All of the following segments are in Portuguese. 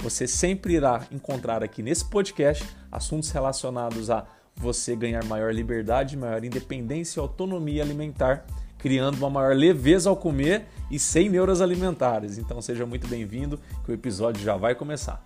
Você sempre irá encontrar aqui nesse podcast assuntos relacionados a você ganhar maior liberdade, maior independência e autonomia alimentar, criando uma maior leveza ao comer e sem neuras alimentares. Então seja muito bem-vindo, que o episódio já vai começar.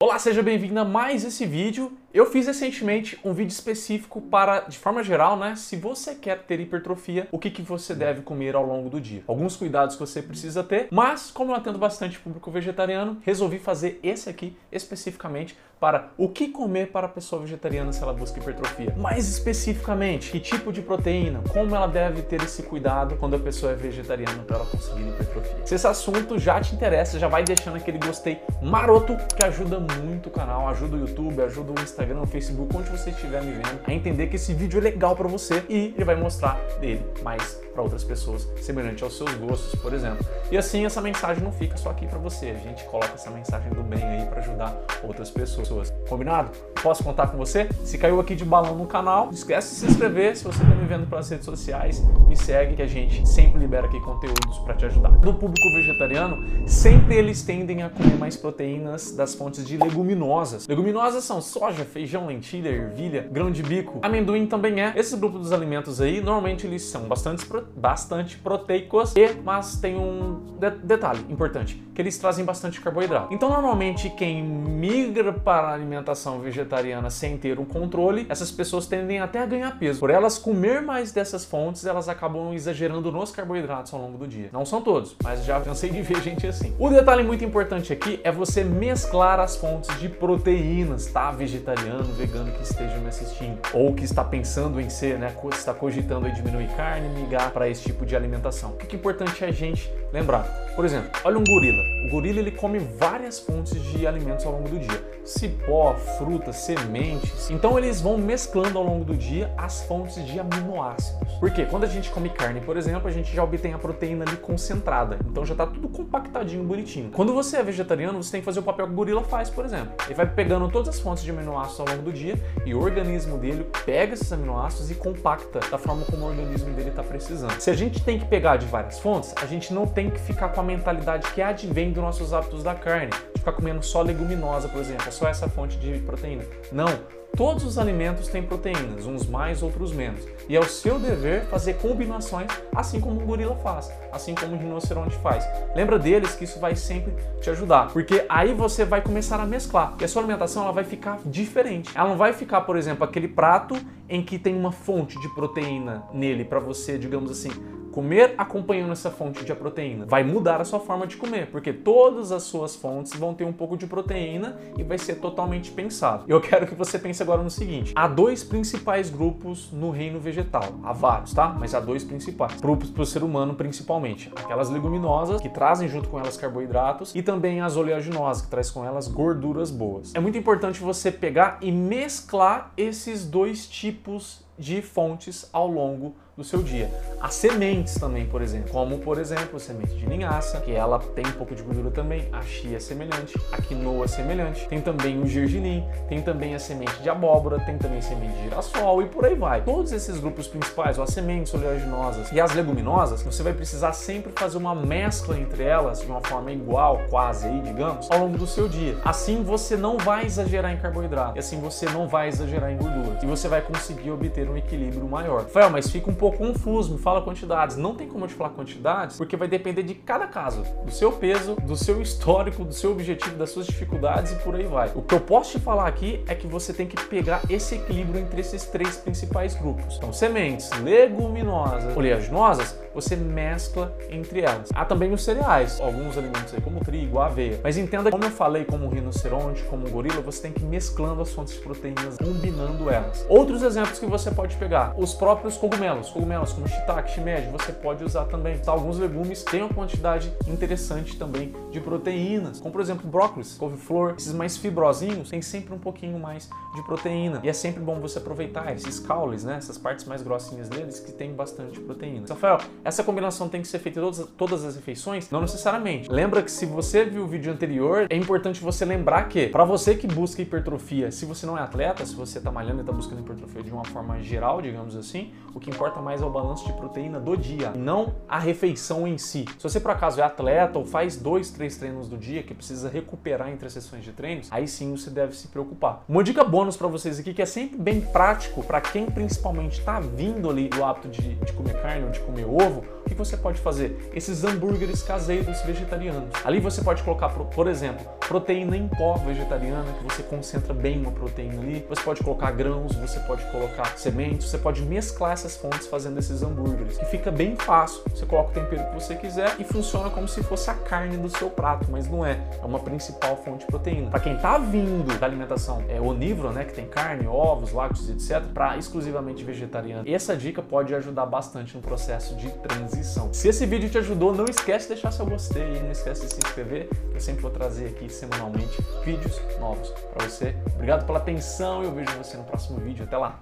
Olá, seja bem-vindo a mais esse vídeo. Eu fiz recentemente um vídeo específico para, de forma geral, né, se você quer ter hipertrofia, o que, que você deve comer ao longo do dia. Alguns cuidados que você precisa ter, mas como eu atendo bastante público vegetariano, resolvi fazer esse aqui especificamente para o que comer para a pessoa vegetariana se ela busca hipertrofia. Mais especificamente, que tipo de proteína, como ela deve ter esse cuidado quando a pessoa é vegetariana para ela conseguir hipertrofia. Se esse assunto já te interessa, já vai deixando aquele gostei maroto que ajuda muito o canal, ajuda o YouTube, ajuda o Instagram, o Facebook, onde você estiver me vendo, a entender que esse vídeo é legal para você e ele vai mostrar dele. Mais para outras pessoas, semelhante aos seus gostos, por exemplo. E assim essa mensagem não fica só aqui para você, a gente coloca essa mensagem do bem aí para ajudar outras pessoas. Combinado? Posso contar com você? Se caiu aqui de balão no canal, não esquece de se inscrever. Se você está me vendo pelas redes sociais, me segue que a gente sempre libera aqui conteúdos para te ajudar. No público vegetariano, sempre eles tendem a comer mais proteínas das fontes de leguminosas. Leguminosas são soja, feijão, lentilha, ervilha, grão de bico, amendoim também é. Esse grupo dos alimentos aí, normalmente eles são bastante bastante proteicos e, mas tem um de detalhe importante, que eles trazem bastante carboidrato. Então, normalmente, quem migra para a alimentação vegetariana sem ter um controle, essas pessoas tendem até a ganhar peso. Por elas comer mais dessas fontes, elas acabam exagerando nos carboidratos ao longo do dia. Não são todos, mas já cansei de ver gente assim. O detalhe muito importante aqui é você mesclar as fontes de proteínas, tá? Vegetariano, vegano que esteja me assistindo, ou que está pensando em ser, né? Está cogitando em diminuir carne, migrar para esse tipo de alimentação. O que é importante é a gente lembrar? Por exemplo, olha um gorila. O gorila ele come várias fontes de alimentos ao longo do dia: cipó, frutas, sementes. Então eles vão mesclando ao longo do dia as fontes de aminoácidos. Porque quando a gente come carne, por exemplo, a gente já obtém a proteína ali concentrada. Então já está tudo compactadinho, bonitinho. Quando você é vegetariano, você tem que fazer o papel que o gorila faz, por exemplo. Ele vai pegando todas as fontes de aminoácidos ao longo do dia e o organismo dele pega esses aminoácidos e compacta da forma como o organismo dele está precisando. Se a gente tem que pegar de várias fontes, a gente não tem que ficar com a mentalidade que advém dos nossos hábitos da carne, ficar comendo só leguminosa, por exemplo, é só essa fonte de proteína. Não. Todos os alimentos têm proteínas, uns mais, outros menos. E é o seu dever fazer combinações, assim como um gorila faz, assim como um rinoceronte faz. Lembra deles que isso vai sempre te ajudar, porque aí você vai começar a mesclar. E a sua alimentação ela vai ficar diferente. Ela não vai ficar, por exemplo, aquele prato em que tem uma fonte de proteína nele para você, digamos assim, comer acompanhando essa fonte de proteína vai mudar a sua forma de comer, porque todas as suas fontes vão ter um pouco de proteína e vai ser totalmente pensado. Eu quero que você pense agora no seguinte: há dois principais grupos no reino vegetal. Há vários, tá? Mas há dois principais. Grupos para o ser humano, principalmente. Aquelas leguminosas, que trazem junto com elas carboidratos, e também as oleaginosas, que traz com elas gorduras boas. É muito importante você pegar e mesclar esses dois tipos de fontes ao longo do seu dia. As sementes também, por exemplo, como por exemplo a semente de linhaça, que ela tem um pouco de gordura também, a chia é semelhante, a quinoa é semelhante, tem também o gergelim, tem também a semente de abóbora, tem também semente de girassol e por aí vai. Todos esses grupos principais, ou as sementes oleaginosas e as leguminosas, você vai precisar sempre fazer uma mescla entre elas de uma forma igual, quase aí, digamos, ao longo do seu dia. Assim você não vai exagerar em carboidrato, e assim você não vai exagerar em gordura, e você vai conseguir obter um equilíbrio maior. Rafael, mas fica um pouco confuso, me fala quantidades. Não tem como eu te falar quantidades, porque vai depender de cada caso, do seu peso, do seu histórico, do seu objetivo, das suas dificuldades e por aí vai. O que eu posso te falar aqui é que você tem que pegar esse equilíbrio entre esses três principais grupos. Então, sementes, leguminosas, oleaginosas, você mescla entre elas. Há também os cereais, alguns alimentos aí como trigo, aveia. Mas entenda, como eu falei, como um rinoceronte, como um gorila, você tem que ir mesclando as fontes de proteínas, combinando elas. Outros exemplos que você pode pegar, os próprios cogumelos, cogumelos como shiitake, shimeji, você pode usar também. Tá, alguns legumes têm uma quantidade interessante também de proteínas, como por exemplo brócolis, couve-flor, esses mais fibrosinhos têm sempre um pouquinho mais de proteína. E é sempre bom você aproveitar esses caules, né, essas partes mais grossinhas deles que tem bastante proteína. Rafael, essa combinação tem que ser feita em todas, todas as refeições? Não necessariamente. Lembra que se você viu o vídeo anterior, é importante você lembrar que para você que busca hipertrofia, se você não é atleta, se você está malhando e está buscando hipertrofia de uma forma geral, digamos assim, o que importa mais é o balanço de proteína do dia, não a refeição em si. Se você por acaso é atleta ou faz dois, três treinos do dia que precisa recuperar entre as sessões de treinos, aí sim você deve se preocupar. Uma dica bônus para vocês aqui que é sempre bem prático para quem principalmente está vindo ali do hábito de, de comer carne ou de comer ovo, povo o que você pode fazer? Esses hambúrgueres caseiros vegetarianos. Ali você pode colocar, por exemplo, proteína em pó vegetariana, que você concentra bem uma proteína ali. Você pode colocar grãos, você pode colocar sementes, você pode mesclar essas fontes fazendo esses hambúrgueres. E fica bem fácil. Você coloca o tempero que você quiser e funciona como se fosse a carne do seu prato, mas não é. É uma principal fonte de proteína. Para quem está vindo da alimentação é onívora, né, que tem carne, ovos, lácteos, etc, para exclusivamente vegetariano, essa dica pode ajudar bastante no processo de transição. Se esse vídeo te ajudou, não esquece de deixar seu gostei e não esquece de se inscrever. Eu sempre vou trazer aqui semanalmente vídeos novos para você. Obrigado pela atenção e eu vejo você no próximo vídeo. Até lá!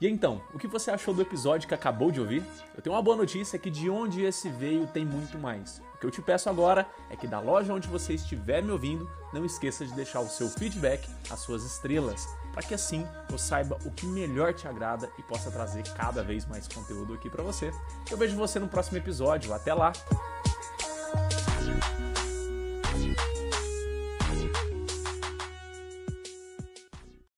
E então, o que você achou do episódio que acabou de ouvir? Eu tenho uma boa notícia que de onde esse veio tem muito mais. O que eu te peço agora é que da loja onde você estiver me ouvindo, não esqueça de deixar o seu feedback, as suas estrelas, para que assim eu saiba o que melhor te agrada e possa trazer cada vez mais conteúdo aqui para você. Eu vejo você no próximo episódio. Até lá.